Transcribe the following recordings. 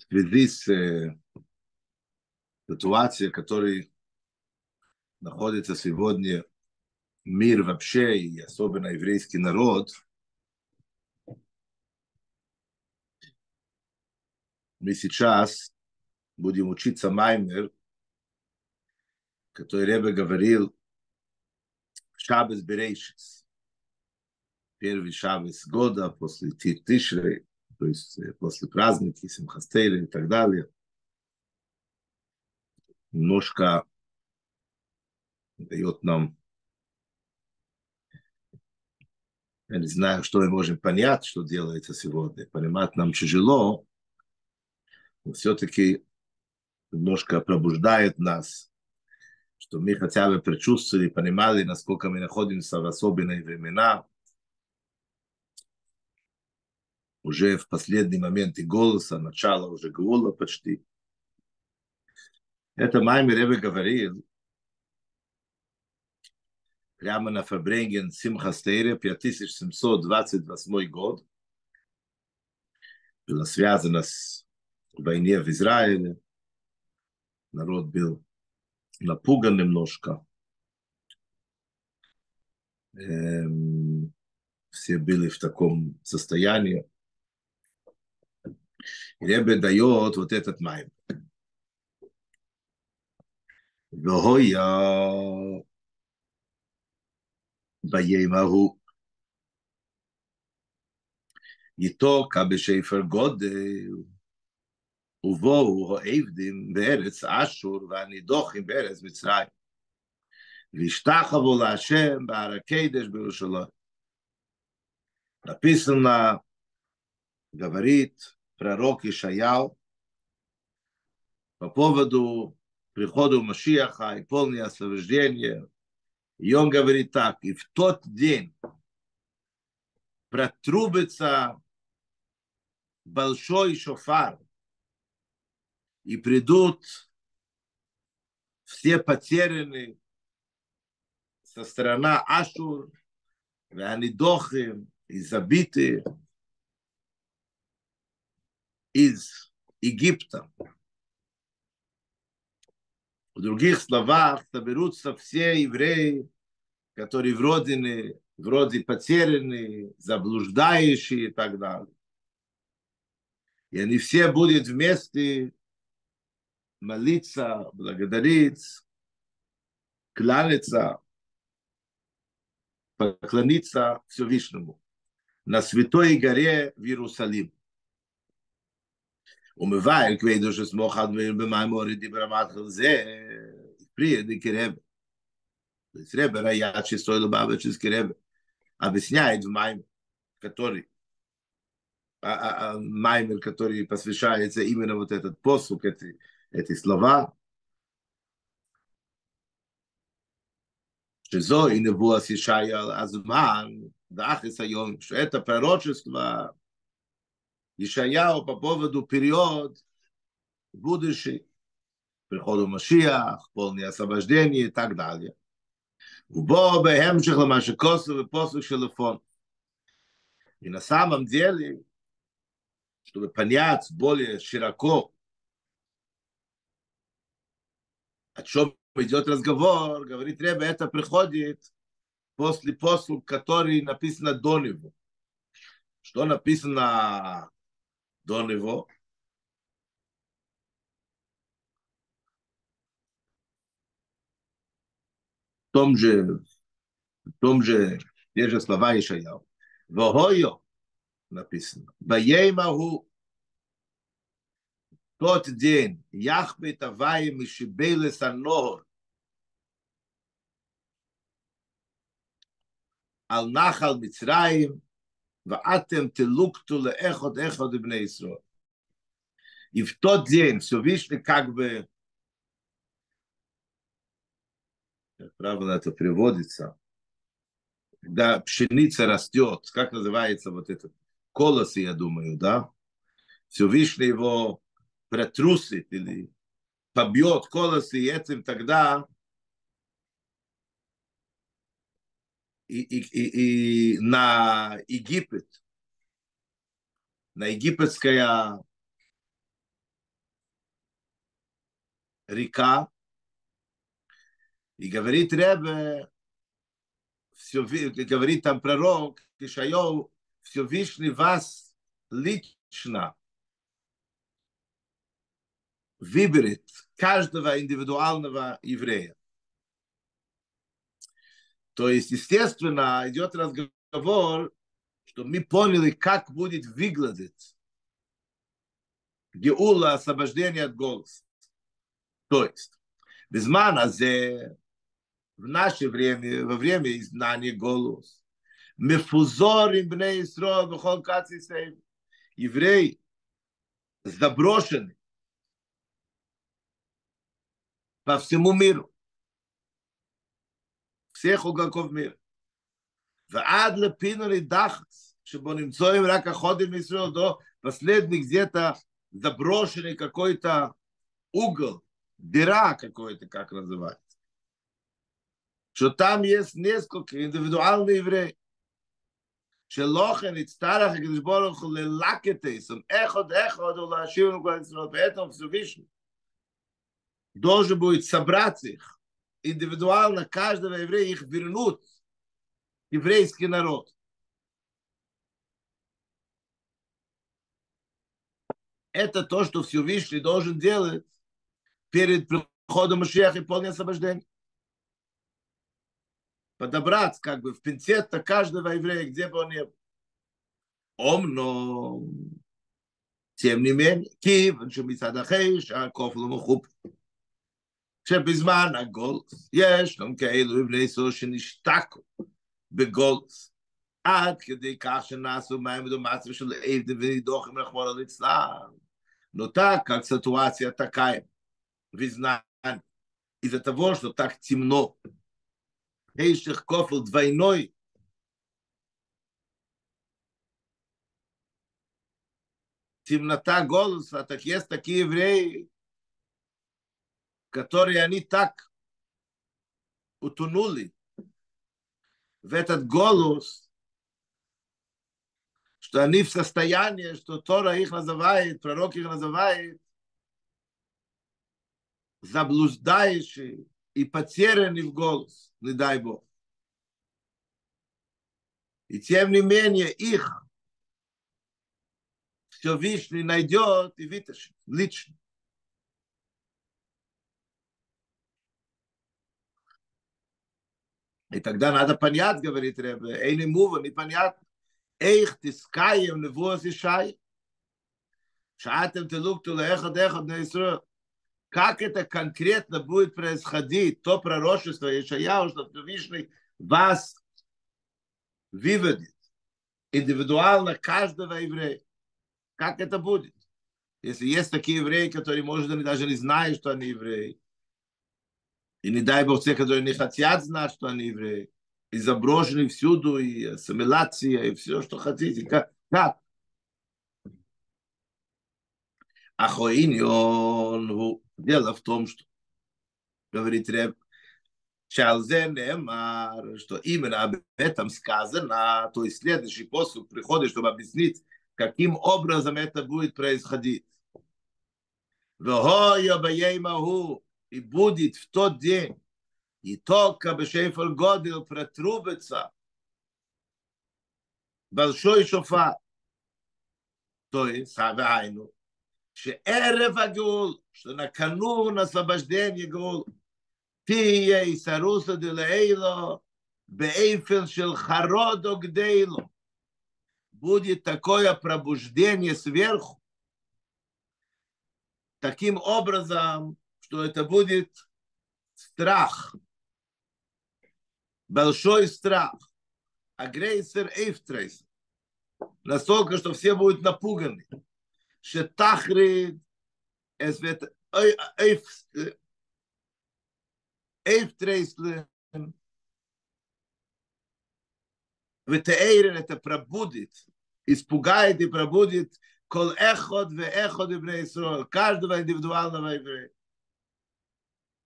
в связи с э, ситуацией, в которой находится сегодня мир вообще, и особенно еврейский народ, мы сейчас будем учиться Маймер, который Ребе говорил Шабес Берейшис. Первый Шабес года после Тишрей, то есть э, после праздники, Симхастейли и так далее. Немножко дает нам я не знаю, что мы можем понять, что делается сегодня. Понимать нам тяжело, но все-таки немножко пробуждает нас, что мы хотя бы предчувствовали, понимали, насколько мы находимся в особенные времена. Уже в последний момент и голоса, начало уже Гула почти. Это Майми Ребе говорил, прямо на Фабренген Симха Стейре, 5728 год. Было связано с войне в Израиле. Народ был напуган немножко. Эм, все были в таком состоянии. И Ребе дает вот этот майм. והויה ביום ההוא. איתו כבשפר גודל, ובואו העבדים בארץ אשור והנידוחים בארץ מצרים. והשתחוו להשם בהר הקדש בירושלים. Написано, говорит пророк Ишаял по поводу прихода Машиаха и полное освобождение. И он говорит так, и в тот день протрубится большой шофар, и придут все потерянные со стороны Ашур, Ванидохим, и забитые из Египта. В других словах, соберутся все евреи, которые в родине, вроде потерянные, заблуждающие и так далее. И они все будут вместе молиться, благодарить, кланяться, поклониться Всевышнему на Святой горе в Иерусалим. ומבייל כבדו שסמוך עד מיר במיימורי דיבר המתחיל זה, פרי דקרב. Ребе Раят Шестой Лубавичский Ребе объясняет в Майме, который а, а, Маймер, который посвящается именно вот этот послуг, эти, эти слова. Шизо и Невуа Сишая Азман, Дахис Айом, что это пророчество Ишаяу по поводу период будущий, приходу Машиах, полное освобождение и так далее. В Бобе Хемших Ламашикосов и посох Шелефон. И на самом деле, чтобы понять более широко, о чем идет разговор, говорит Ребе, это приходит после послуг, который написано до него. Что написано Donevo. W tomże, w tomże wierze słowa Jeszajał. Wohojo napisano. Bajemahu тот день Яхве Таваем и Шибеле Санор Ал Нахал Мицраим ואתם תלוקטו לאחד אחד בני ישראל. И в тот день Всевышний как бы, как правильно это приводится, когда пшеница растет, как называется вот этот колос, я думаю, да? Всевышний его протрусит или побьет колосы, и этим тогда и, и, и, и на Египет, на египетское река, и говорит Ребе, все, говорит там пророк, Ишайов, Всевышний вас лично выберет каждого индивидуального еврея. То есть, естественно, идет разговор, что мы поняли, как будет выглядеть Геула освобождение от голоса. То есть, без азе в наше время, во время изгнания голос, мефузорим бней Исроил бхол евреи заброшены по всему миру Всех уголков мира. ועד לפינו לדחס, שבו נמצאים רק החודים מישראל, до последний где-то заброшенный какой-то угол, дыра какой-то, как называется. Что там есть несколько индивидуальных евреев. שלוכן יצטרך הקדוש ברוך הוא ללקט איסם, אחד אחד ולהשיב לנו כל ישראל, поэтому Всевышний должен будет собрать их индивидуально каждого еврея их вернут еврейский народ. Это то, что Всевышний должен делать перед приходом Машиаха и полное освобождение. Подобрать как бы в пинцет каждого еврея, где бы он ни был. Ом, но тем не менее, Киев, Шумисадахейш, Акоф, Ламахуп. שבזמן הגולס יש גם כאלו בני סור שנשתקו בגולס, עד כדי כך שנעשו מים ודומצים של עבד ונידוחים רחמון על אצלם. נותר как ситуация такая, вы знаете, из-за того, что так темно, Эйших Кофл двойной, темнота голоса, так есть такие евреи, которые они так утонули в этот голос, что они в состоянии, что Тора их называет, пророк их называет, заблуждающие и потерянный в голос, не дай Бог. И тем не менее их Всевышний найдет и вытащит лично. И тогда надо понять, говорит Ребе, эйни мува, непонятно. Эйх тискаем невоз и шай. Шаатем телукту леэхад эхад на Исраил. Как это конкретно будет происходить, то пророчество Ишаяу, что Всевышний вас выведет индивидуально каждого еврея. Как это будет? Если есть такие евреи, которые, может, они даже не знают, что они евреи. И не дай Бог те, которые не хотят знать, что они евреи. И заброшены всюду, и ассимиляция, и все, что хотите. Как? как? Ахоиньон, дело в том, что, говорит Реб, Шалзе Немар, что именно об этом сказано, то есть следующий посуд приходит, чтобы объяснить, каким образом это будет происходить. И будет в тот день, и только Бешейфер Годил протрубится большой шофар. То есть, Савайну, שערב הגאול, שנקנון освобождение גאול, תהיה איסרוסא דלעילו, באיפן של חרוד או גדלו. будет такое пробуждение сверху, таким образом, что это будет страх, большой страх, агрессор эйфтрейс, настолько, что все будут напуганы. שתחריד es wird эйфтрейслен ותארן את הפרבודית, испугает и пробудит кол эход ве эход ибне Исраил, каждого индивидуального еврея.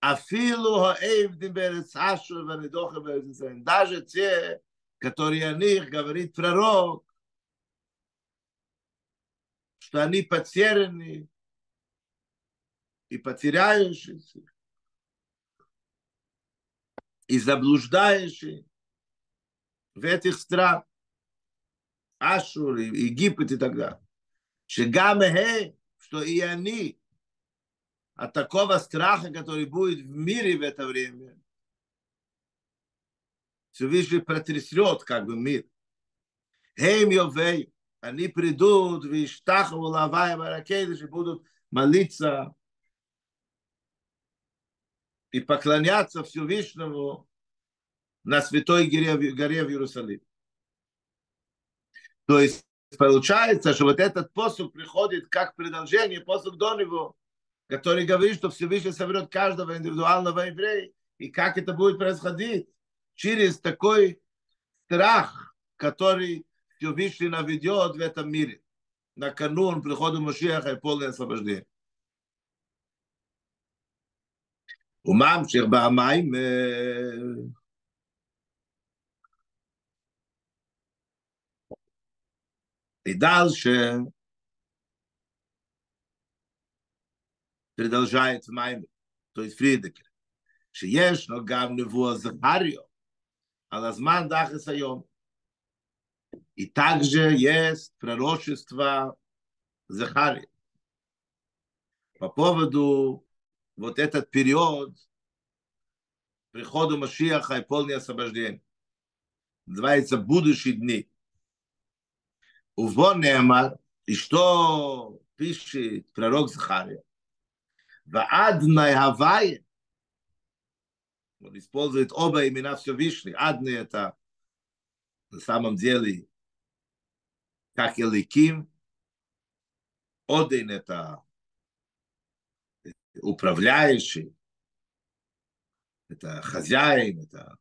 Афилу хаэйвдим берец ашу ванидоха берец Даже те, которые о них говорит пророк, что они потеряны и потеряешься, и заблуждаешься в этих странах, Ашур, Египет и так далее. Шигамехе, что и они от такого страха, который будет в мире в это время, Всевышний протрясет как бы мир. Хейм Йовей, они придут, виштаху лавай баракейдыш, и будут молиться и поклоняться Всевышнему на Святой горе, горе в Иерусалиме. То есть получается, что вот этот посуд приходит как продолжение посуд до него, который говорит, что Всевышний соберет каждого индивидуального еврея, и как это будет происходить через такой страх, который Всевышний наведет в этом мире. На канун прихода Машиаха и полное освобождение. וממשיך במים и дальше продолжает в Майме, то есть Фридекер. есть, но гам невуа Захарио, а алазман даха сайом. И также есть пророчество Захария. По поводу вот этот период приходу Машиаха и полное освобождение. Называется «Будущие дни». Увон Неамар, и что пишет пророк Захария? Ваадна Хавайя, он использует оба имена Всевышний. Адны это на самом деле как Эликим, Один это управляющий, это хозяин, это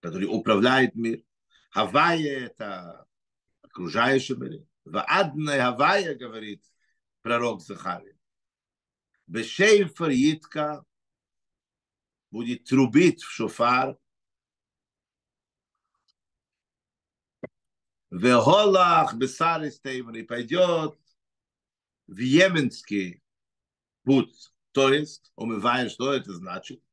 который управляет мир. Хавайя – это окружающий мир. В адной Хавайя, говорит пророк Захария. Бешейфер Йитка будет трубить в шофар. Веголах Бесарис Теймри пойдет в Йеменский путь. То есть, умывая, что это значит?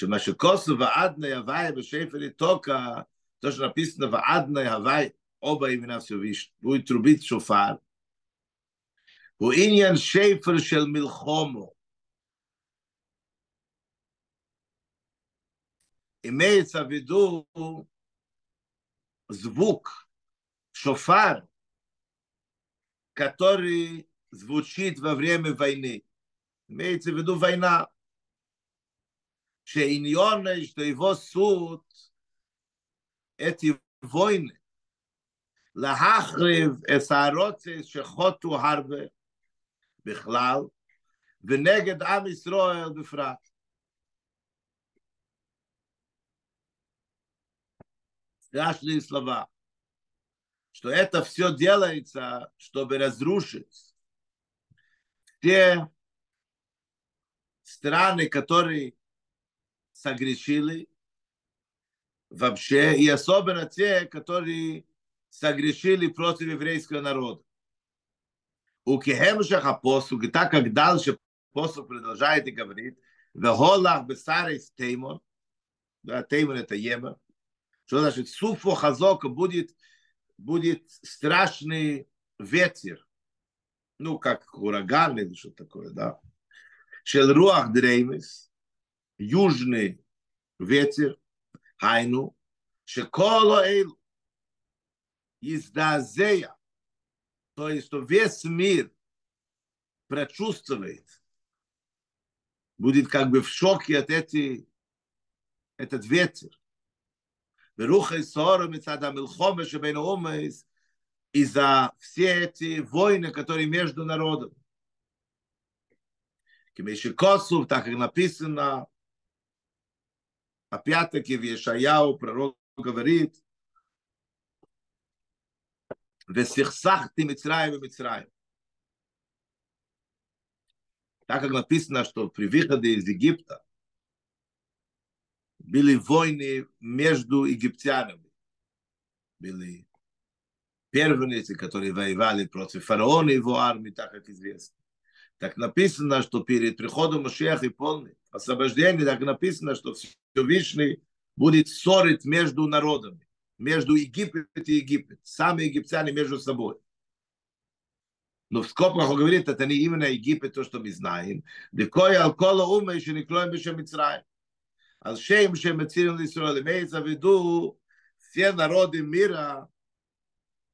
שמה שכוסו ועדנה יוואי בשפר תוקה, то, что написано ועדנה יוואי, оба имена Всевышнего, будет трубить шофар. הוא עניין שפר של מלחומו. Имеется в виду звук, шофар, который звучит во время войны. Имеется в виду война. שעניון יש לו סות את יבוין להחריב את הרוצה שחוטו הרבה בכלל ונגד עם ישראל בפרט. Страшные слова, что это все делается, чтобы разрушить те страны, которые согрешили вообще, и особенно те, которые согрешили против еврейского народа. У Кехемшах апостол, и так как дальше апостол продолжает и говорит, Вехолах бесарис теймон, да, теймон это ема, что значит, суфо хазока будет, будет страшный ветер, ну, как ураган или что такое, да. Шел руах дреймис, южный ветер, хайну, шеколо эйл, издазея, то есть, что весь мир прочувствует, будет как бы в шоке от эти, этот ветер. Веруха и ссора мецада милхома шебейна умайс, из-за все эти войны, которые между народом. Кемеши Косов, так как написано, опять-таки в Ешаяу пророк говорит, «Весихсахти Мицраем и Мицраем». Так как написано, что при выходе из Египта были войны между египтянами. Были первенцы, которые воевали против фараона и его армии, так как известно. Так написано, что перед приходом Машеха и полный освобождение, так написано, что Всевышний будет ссорить между народами, между Египет и Египет, сами египтяне между собой. Но в скобках он говорит, это не именно Египет, то, что мы знаем. Декой алкола ума еще не клоем еще Мицраем. Ал шеем шеем мецирим Лисраэль. Имеется в виду все народы мира,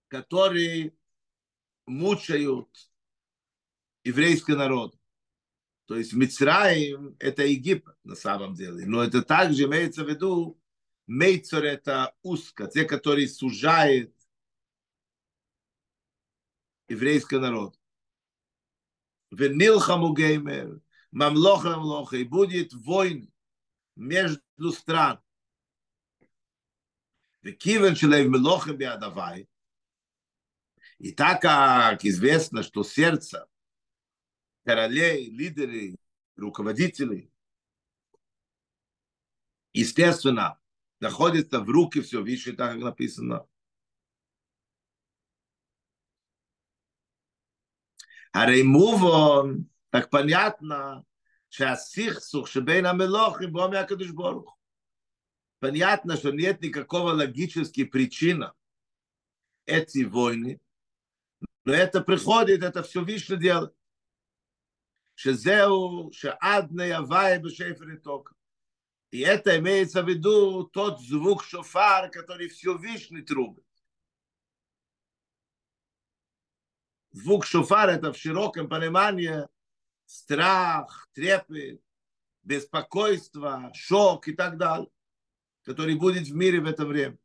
которые мучают еврейский народ. То есть Мицраим – это Египет на самом деле. Но это также имеется в виду Мейцер – это узко, те, которые сужают еврейский народ. Венилхаму геймер, мамлоха мамлоха, и будет войн между стран. Векивен шелев мелохем биадавай, и так как известно, что сердце королей, лидеры, руководителей, естественно, находится в руки все выше, так как написано. הרי מובן, так понятно, שהסכסוך שבין המלוכים בוא מהקדוש ברוך הוא. Понятно, что нет никакого логической причины эти войны, но это приходит, это все Вишна делает. שזהו שעד נהווי בשפר יתוקה. И это имеется в виду тот звук шофар, который все вишни трубит. Звук шофар это в широком понимании страх, трепет, беспокойство, шок и так далее, который будет в мире в это время.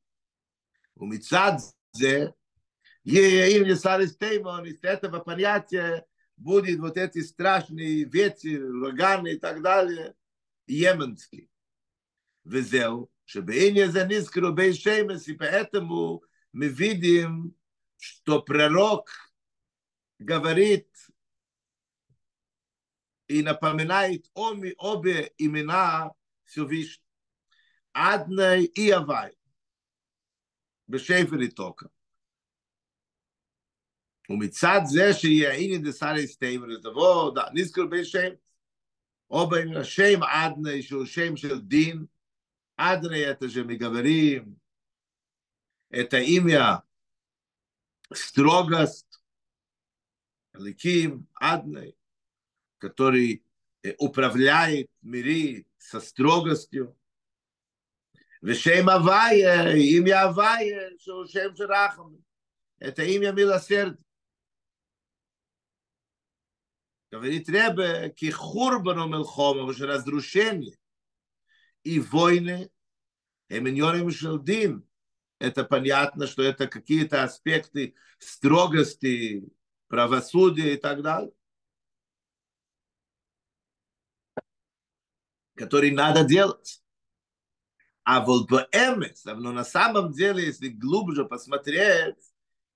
У Мицадзе, ей Сарис Теймон, из этого понятия будет вот эти страшные ветер, ураганы и так далее, йеменские. וזהו, שבעניין זה נזכרו בי שמס, и поэтому мы видим, что пророк говорит и напоминает оми, обе имена Всевышнего. Адной и Авай. בשפר איתוקה. ומצד זה שיעיני דסר יסתיים ולתבוא, נזכר בי שם, או בין השם עדני שהוא שם של דין, Адры – это же мы говорим, это имя строгость, Ликим, адней который э, управляет мири со строгостью. Вешем Авая, имя Авая, Шушем Шарахам. Это имя милосердия. Говорит Ребе, кихурбану мелхома, уже разрушение и войны, эминьоним шелдин, это понятно, что это какие-то аспекты строгости, правосудия и так далее, которые надо делать. А вот по эмес, но на самом деле, если глубже посмотреть,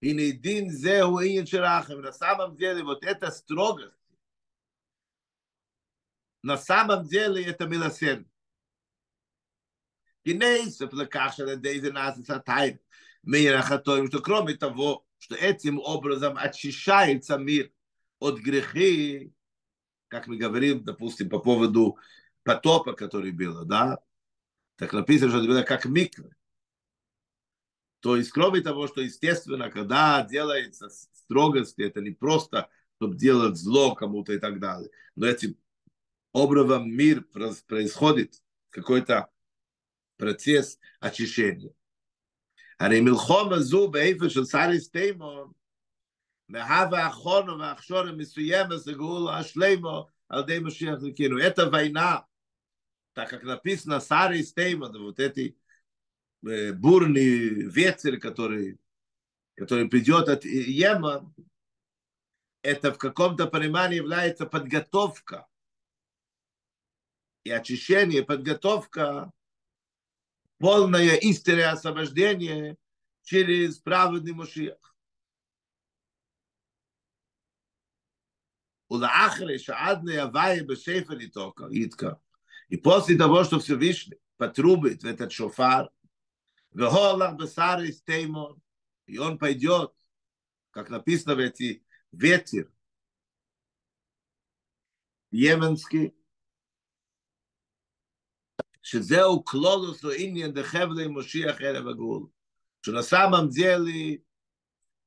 и не дин зеу и на самом деле вот эта строгость, на самом деле это милосердие. Генейсов лекаша на дейзе нас сатайм. Мир ахатоим, что кроме того, что этим образом очищается мир от грехи, как мы говорим, допустим, по поводу потопа, который был, да, так написано, что это было как миквы. То есть, кроме того, что, естественно, когда делается строгости, это не просто, чтобы делать зло кому-то и так далее, но этим образом мир происходит, какой-то процесс очищения. А ремилхома зу бейфа шансари стеймо, мехава ахону махшора мисуема загула ашлеймо, алдей машиях ликину. Это война, так как написано сари стеймо, вот эти э, бурный ветер, который, который придет от Йема, это в каком-то понимании является подготовка. И очищение, и подготовка полное истинное освобождение через праведный Машиах. И после того, что Всевышний потрубит в этот шофар, и он пойдет, как написано в эти ветер, йеменский, שזהו קלולוס או עניין דחבלי מושיח ערב הגאול. что на самом деле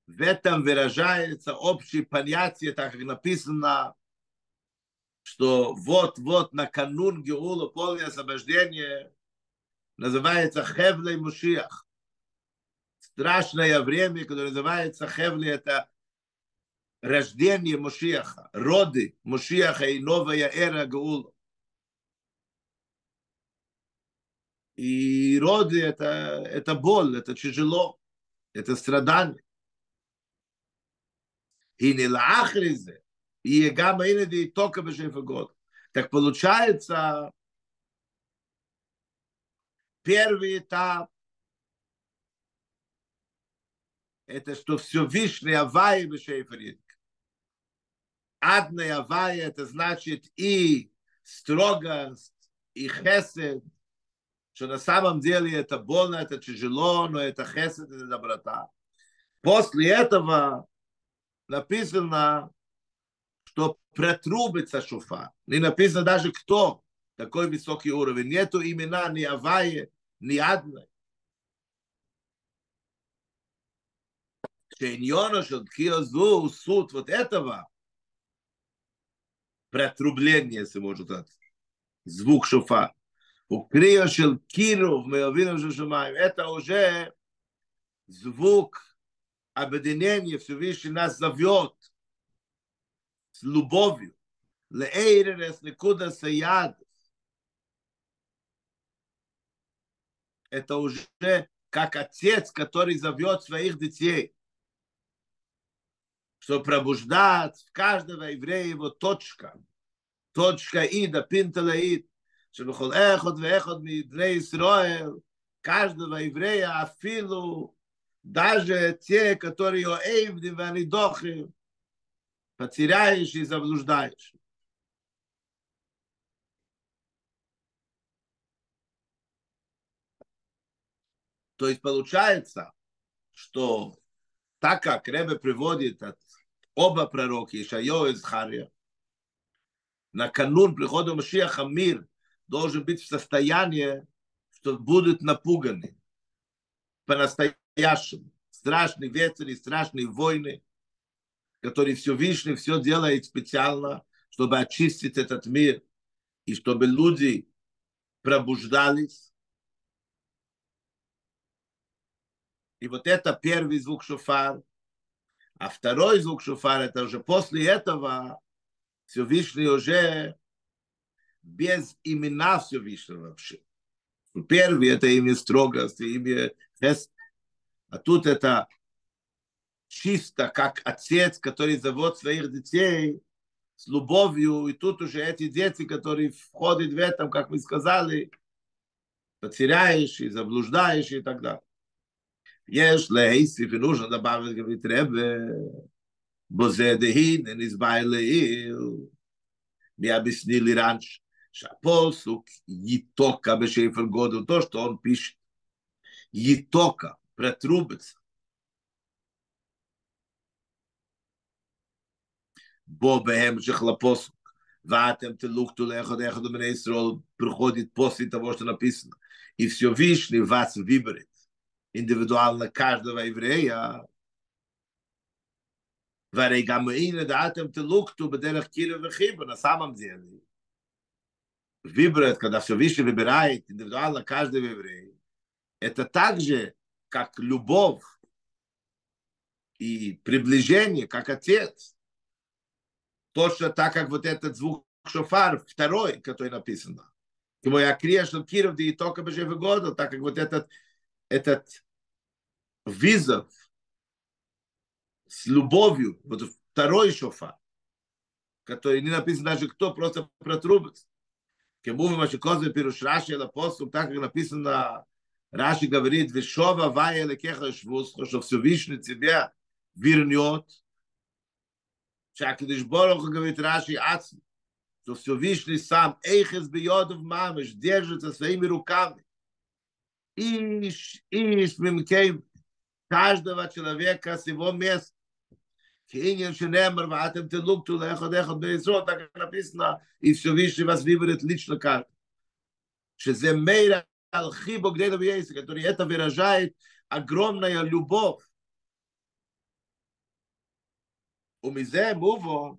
в этом выражается общей понятие, так как написано, что вот-вот на канун Геула полное освобождение называется Хевлей Мушиах. Страшное время, которое называется Хевли, это рождение Мушиаха, роды Мушиаха и новая эра Гаула. И роды это, это боль, это тяжело, это страдание. И не лахризе, и гамма инеди только бешефа год. Так получается, первый этап это что все вишне авай бешефа Адная авая, это значит и строгость, и хесед, что на самом деле это больно, это тяжело, но это хесед, это доброта. После этого написано, что протрубится шуфа. Не написано даже кто такой высокий уровень. Нету имена ни Авае, ни одной. Шейньона Шелкиозу, суд вот этого, протрубление, если можно сказать, звук шофа. У крия киров, мы увидим, что шумаем. Это уже звук объединения, Всевышний нас зовет с любовью. Леэйререс никуда саяд. Это уже как отец, который зовет своих детей что пробуждать каждого еврея его точка. Точка Ида, Пинтала Ид. שבכל אחד ואחד מבני ישראל, каждого еврея, афилу, даже те, которые оэвды, ванидохи, потеряешь и заблуждаешь. То есть получается, что так как Ребе приводит от оба пророки, Ишайо и Захария, на канун прихода Машиаха мир должен быть в состоянии, что будут напуганы по-настоящему. Страшные ветры, страшные войны, которые все Вишний все делает специально, чтобы очистить этот мир, и чтобы люди пробуждались. И вот это первый звук шофар, а второй звук шофар, это уже после этого Всевышний уже без имена Всевышнего вообще. Первый это имя строгости, имя хест. А тут это чисто как отец, который зовет своих детей с любовью, и тут уже эти дети, которые входят в этом, как мы сказали, потеряешь и заблуждаешь и так далее. יש להיסיף ונושן דבר גבית רבה, בוזה דהין, נסבאי לעיל, מי הבסני לירנש, Шапосук Етока Бешейфер году, то, что он пишет. Етока, протрубится. Бо бэхэм шехлапосук. Ватем ты лухту лехот эхот умрей срол приходит после того, что написано. И все вишни вас выберет. Индивидуально каждого еврея. Варей гамаина датем ты лухту бедерах киров и хиба. На самом деле, Выбрать, когда все выше выбирает индивидуально каждого еврея, это так же, как любовь и приближение, как отец. Точно так, как вот этот звук шофар, второй, который написано. Ему я что Киров, да и только бы же года, так как вот этот, этот визов с любовью, вот второй шофар, который не написано даже кто, просто протрубится. Кемувим Ашикозы Пируш Раши Апостол, так как написано, Раши говорит, Вишова Вая Лекеха Швусха, что Всевышний тебя вернет. Шакидиш Борох говорит Раши Ацми, что Всевышний сам, Эйхес Бьодов Мамыш, держится своими руками. Иш, Иш, Мимкейм, каждого человека с его места. Киньян Шенемер, ватем те лукту, лехот, эхот, бейсрот, так написано, и все выше вас выберет лично как. שזה мейра על חיבו גדלו בייסק, который это выражает огромная любовь. ומזה מובו,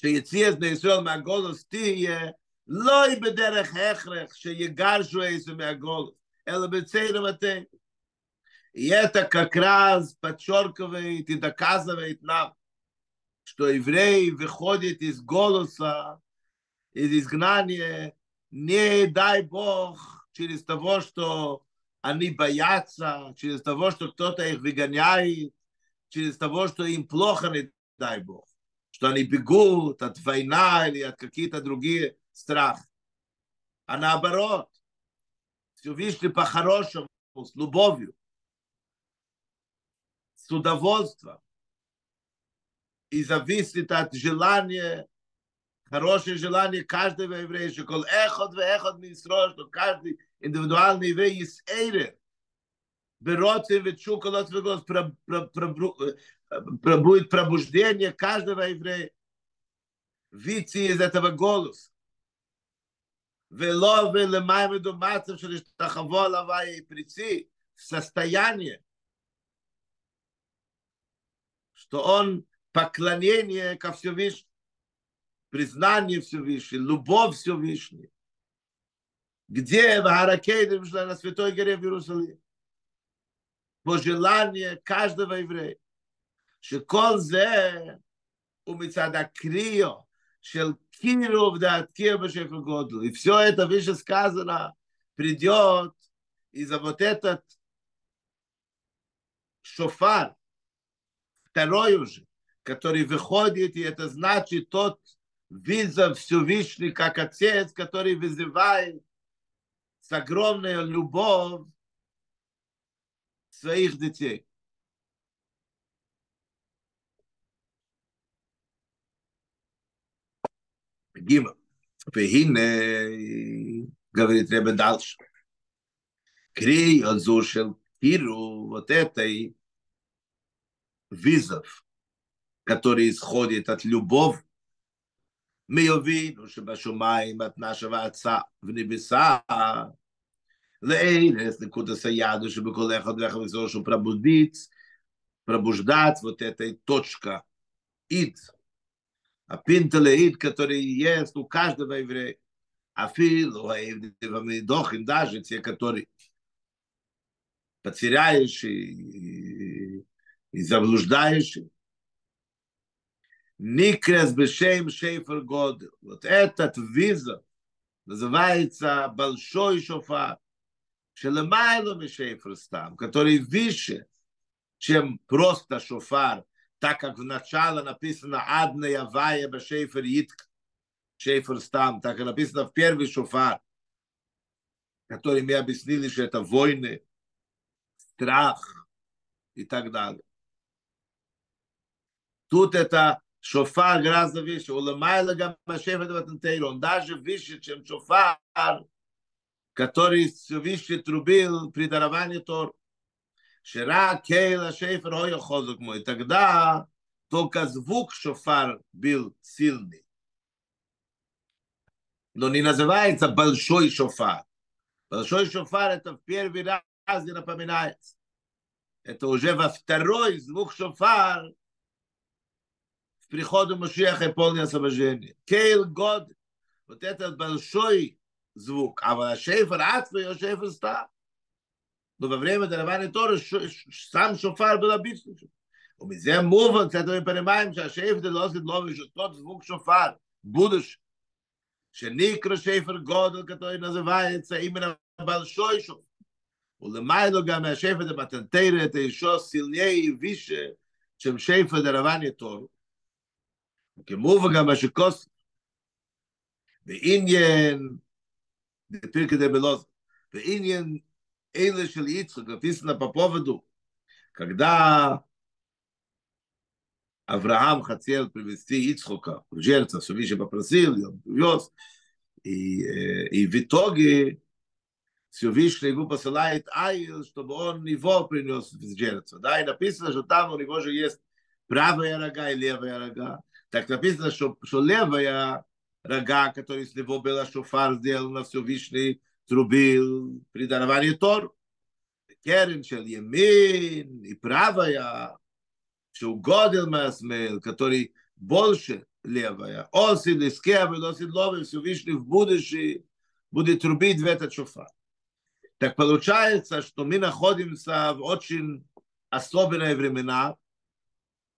שיציאס בני ישראל מהגולוס תהיה, לא היא בדרך הכרח שיגרשו איזה מהגולוס, אלא בצער ומתי. И это как раз подчеркивает и доказывает нам, что евреи выходят из голоса, из изгнания, не дай Бог, через того, что они боятся, через того, что кто-то их выгоняет, через того, что им плохо, не дай Бог, что они бегут от войны или от каких-то других страхов. А наоборот, все вышли по-хорошему, с любовью, с удовольствием. И зависит от желания, хорошее желание каждого еврея, что кол эхот ве эхот мисро, что каждый индивидуальный еврей есть эйре. Берется в чуколот в голос, будет пробуждение каждого еврея. Вийти из этого голоса. ולא ולמים מדומצב של השתחוו על הוואי פריצי, состояние, что он поклонение ко Всевышнему, признание Всевышнего, любовь Всевышнего. Где в Харакейде на Святой горе в Иерусалиме? Пожелание каждого еврея. שכל זה הוא מצד הקריאו של קירוב דעתקיר בשפר גודל. И все это, выше сказано, придет из-за вот этот шофар, второй уже, который выходит, и это значит тот вызов Всевышний, как Отец, который вызывает с огромной любовь своих детей. Гимл. Вегине, говорит Ребе дальше. Крей азушел киру, вот это и вызов, который исходит от любовь, мы увидим, что בשומיים את нашего Отца в небеса, לארץ נקודת היד, שבכל אחד ואחד וזו שהוא пробудить, пробуждать вот этой точка ид, а пинтеле ид, который есть у каждого еврея, а филу, а дохим, даже те, которые потеряющие и, и заблуждающие, Никрес бешем шейфер год. Вот этот виза называется большой шофар. Шелемайло ми шейфер стам, который выше, чем просто шофар, так как в начале написано «Адна явая бешейфер итк», шейфер стам, так как написано в первый шофар, который мы объяснили, что это войны, страх и так далее. Тут это шофар гораздо выше. Уламайла гамашефет ватантейру. Он даже выше, чем шофар, который выше трубил при даровании Тор. Шира кейла шефер хой хозук мой. Тогда только звук шофар был сильный. Но не называется большой шофар. Большой шофар это в первый раз не напоминается. Это уже во второй звук шофар приходу Машиаха и полное освобождение. Кейл год, вот этот большой звук, а вот шейфер Ацва и шейфер Ста. Но во время дарования Торы сам шофар был обычный. ומזה מובן, קצת мы понимаем, שהשאיף זה לא סדלובי, שתות звук шофар, будешь, שנקרא שפר גודל, כתוב называется именно большой шофар. ולמיילו גם השפר זה מתנתרת, אישו סילניה וישה, שם שפר דרבני תורו. כמו וגם מה שכוס, בעניין, בפיר כדי בלוז, בעניין אלה של יצחק, написано по поводу, когда Авраам хотел привести Ицхока в жертву, все Више попросил, и он привез, и, и в итоге Всевышний ему посылает ангел, чтобы он его принес в жертву. Да, и написано, что там у него же есть правая рога и левая рога. Так написано, что, что левая рога, который с него была шофар сделана, Всевышний трубил при даровании Тор. Керен шел Емин и правая, что угодил Масмел, который больше левая. Осид Лискева, Осид Ловы, Всевышний в будущее будет трубить в этот шофар. Так получается, что мы находимся в очень особенные времена.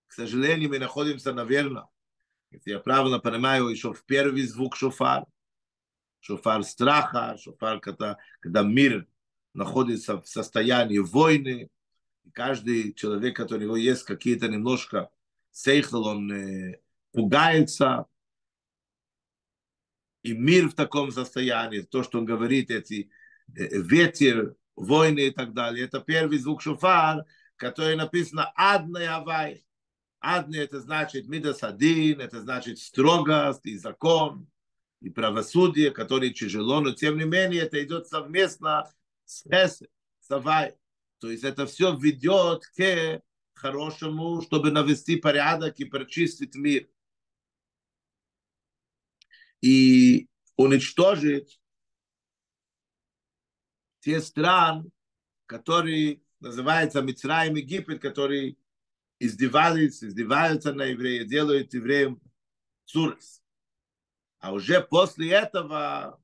К сожалению, мы находимся, наверное, если я правильно понимаю, еще в первый звук шофар. Шофар страха, шофар, когда, когда мир находится в состоянии войны. И каждый человек, который у него есть какие-то немножко сейхл, он э, пугается. И мир в таком состоянии, то, что он говорит, эти ветер, войны и так далее. Это первый звук шофар, который написано «Адный Авай». Адный – это значит Мидас Один, это значит строгость и закон, и правосудие, который тяжело, но тем не менее это идет совместно с Хесед, с Авай. То есть это все ведет к хорошему, чтобы навести порядок и прочистить мир. И уничтожить те стран, которые называются Мицраем Египет, которые издевались, издеваются на евреев, делают евреям цурс. А уже после этого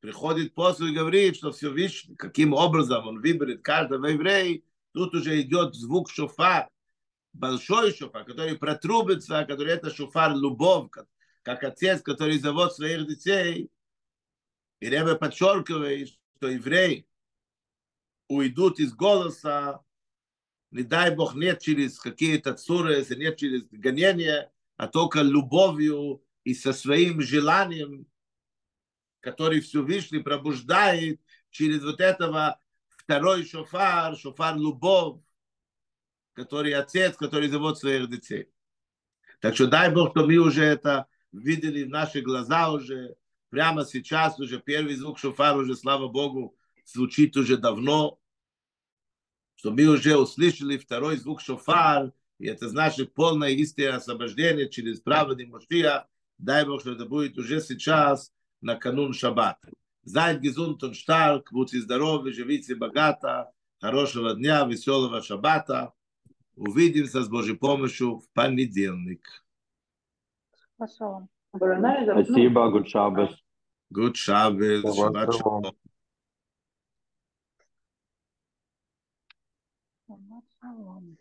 приходит после и говорит, что все видишь, каким образом он выберет каждого еврея, тут уже идет звук шофар, большой шофар, который протрубится, который это шофар любовь, как отец, который зовет своих детей. И Ребе подчеркивает, что евреи уйдут из голоса, не дай Бог, нет через какие-то цуры, нет через гонения, а только любовью и со своим желанием, который Всевышний пробуждает через вот этого второй шофар, шофар любовь, который отец, который зовут своих детей. Так что дай Бог, что мы уже это видели в наши глаза уже, прямо сейчас уже первый звук шофара уже, слава Богу, звучит уже давно, что мы уже услышали второй звук шофар, и это значит полное истинное освобождение через праведный Мошия. Дай Бог, что это будет уже сейчас, на канун Шаббата. Зайд gesund und stark, будьте здоровы, живите богато, хорошего дня, веселого шаббата. Увидимся с Божьей помощью в понедельник. Спасибо. Спасибо, Shabbos. Good Shabbos, Shabbat Shalom. Oh.